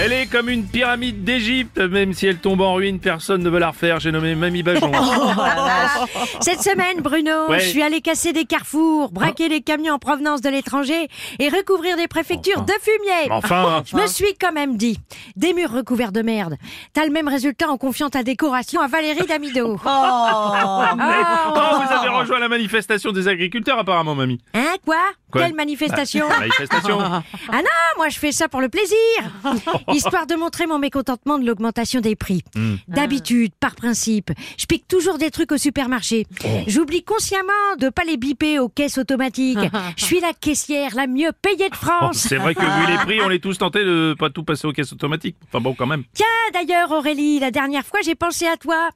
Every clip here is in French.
Elle est comme une pyramide d'Égypte, même si elle tombe en ruine, personne ne veut la refaire. J'ai nommé Mamie Bajon. Cette semaine, Bruno, Ouais. je suis allé casser des carrefours, braquer des camions en provenance de l'étranger et recouvrir des préfectures de fumier. Enfin, Je me suis quand même dit, des murs recouverts de merde. T'as le même résultat en confiant ta décoration à Valérie Damido. Ah, oh, vous avez rejoint la manifestation des agriculteurs apparemment, Mamie. Hein, quoi, Quoi? Quelle manifestation? Bah, manifestation. Ah non, moi je fais ça pour le plaisir, histoire de montrer mon mécontentement de l'augmentation des prix. Hmm. D'habitude, par principe, je pique toujours des trucs au supermarché. Oh. J'oublie consciemment de pas les biper aux caisses automatiques. Je suis la caissière la mieux payée de Oh, France. c'est vrai que vu les prix, on est tous tentés de pas tout passer aux caisses automatiques. Enfin bon, quand même. Tiens, d'ailleurs, Aurélie, la dernière fois, j'ai pensé à toi.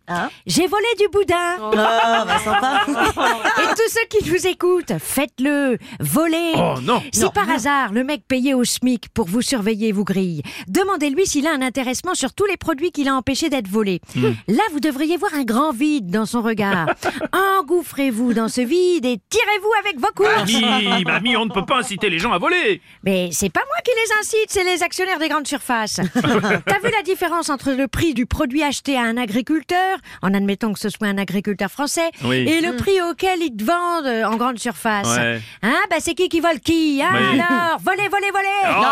J'ai volé du boudin. Et tous ceux qui nous écoutent, faites-le. Volez. Oh non. Si par hasard le mec payé au SMIC pour vous surveiller vous grille, demandez-lui s'il a un intéressement sur tous les produits qu'il a empêché d'être volés. Là, vous devriez voir un grand vide dans son regard. Engouffrez-vous dans ce vide et tirez-vous avec vos courses. Mamie, mamie, on ne peut pas inciter les gens à voler. Mais c'est pas moi qui les incite, c'est les actionnaires des grandes surfaces. T'as vu la différence entre le prix du produit acheté à un agriculteur, en admettant que ce soit un agriculteur français, Oui. et le prix auquel ils te vendent euh, en grande surface Ouais. Hein Bah c'est qui qui vole qui hein, Oui. Alors, volez, volez, volez Oh,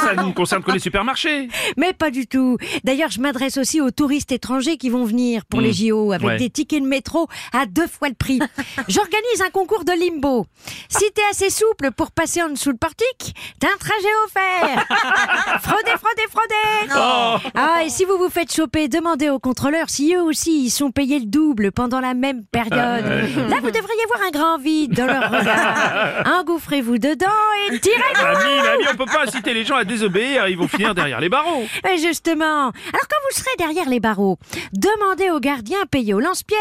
ça, ne concerne que les supermarchés. Mais pas du tout. D'ailleurs, je m'adresse aussi aux touristes étrangers qui vont venir pour les JO avec Ouais. des tickets de métro à deux fois le prix. J'organise un concours de limbo. Si t'es assez souple pour passer en dessous le portique, t'as un trajet offert. fraudez, fraudez, fraudez. Ah, et si vous vous faites choper, demandez aux contrôleurs si eux aussi ils sont payés le double pendant la même période. Là, vous devriez voir un grand vide dans leur regard. Engouffrez-vous dedans et tirez-vous. Mamie, mamie, on peut pas inciter les gens à désobéir. Ils vont finir derrière les barreaux. Mais justement, alors quand vous serez derrière les barreaux, demandez au gardien payé au lance-pierre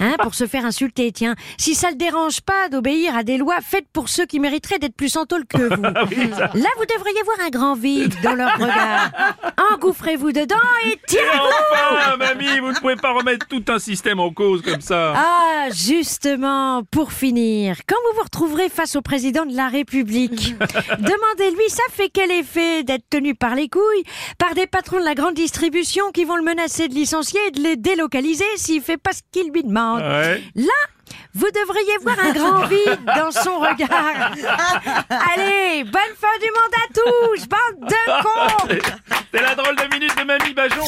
hein, pour se faire insulter. Tiens, si ça le dérange pas d'obéir à des lois faites pour ceux qui mériteraient d'être plus en tôle que vous. Là, vous devriez voir un grand vide dans leur regard. Engouffrez-vous dedans et Et tirez-vous. enfin, mamie, vous ne pouvez pas remettre tout un système en cause comme ça. Ah, justement, pour finir, quand vous vous retrouverez face au président de la République, demandez-lui ça fait quel effet d'être tenu par les couilles par des patrons de la grande distribution qui vont le menacer de licencier et de les délocaliser s'il fait pas ce qu'il lui demande. Ouais. Là, vous devriez voir un grand vide dans son regard. Allez, bonne fin du monde à tous, bande de cons C'est la drôle de minute de Mamie Bajon.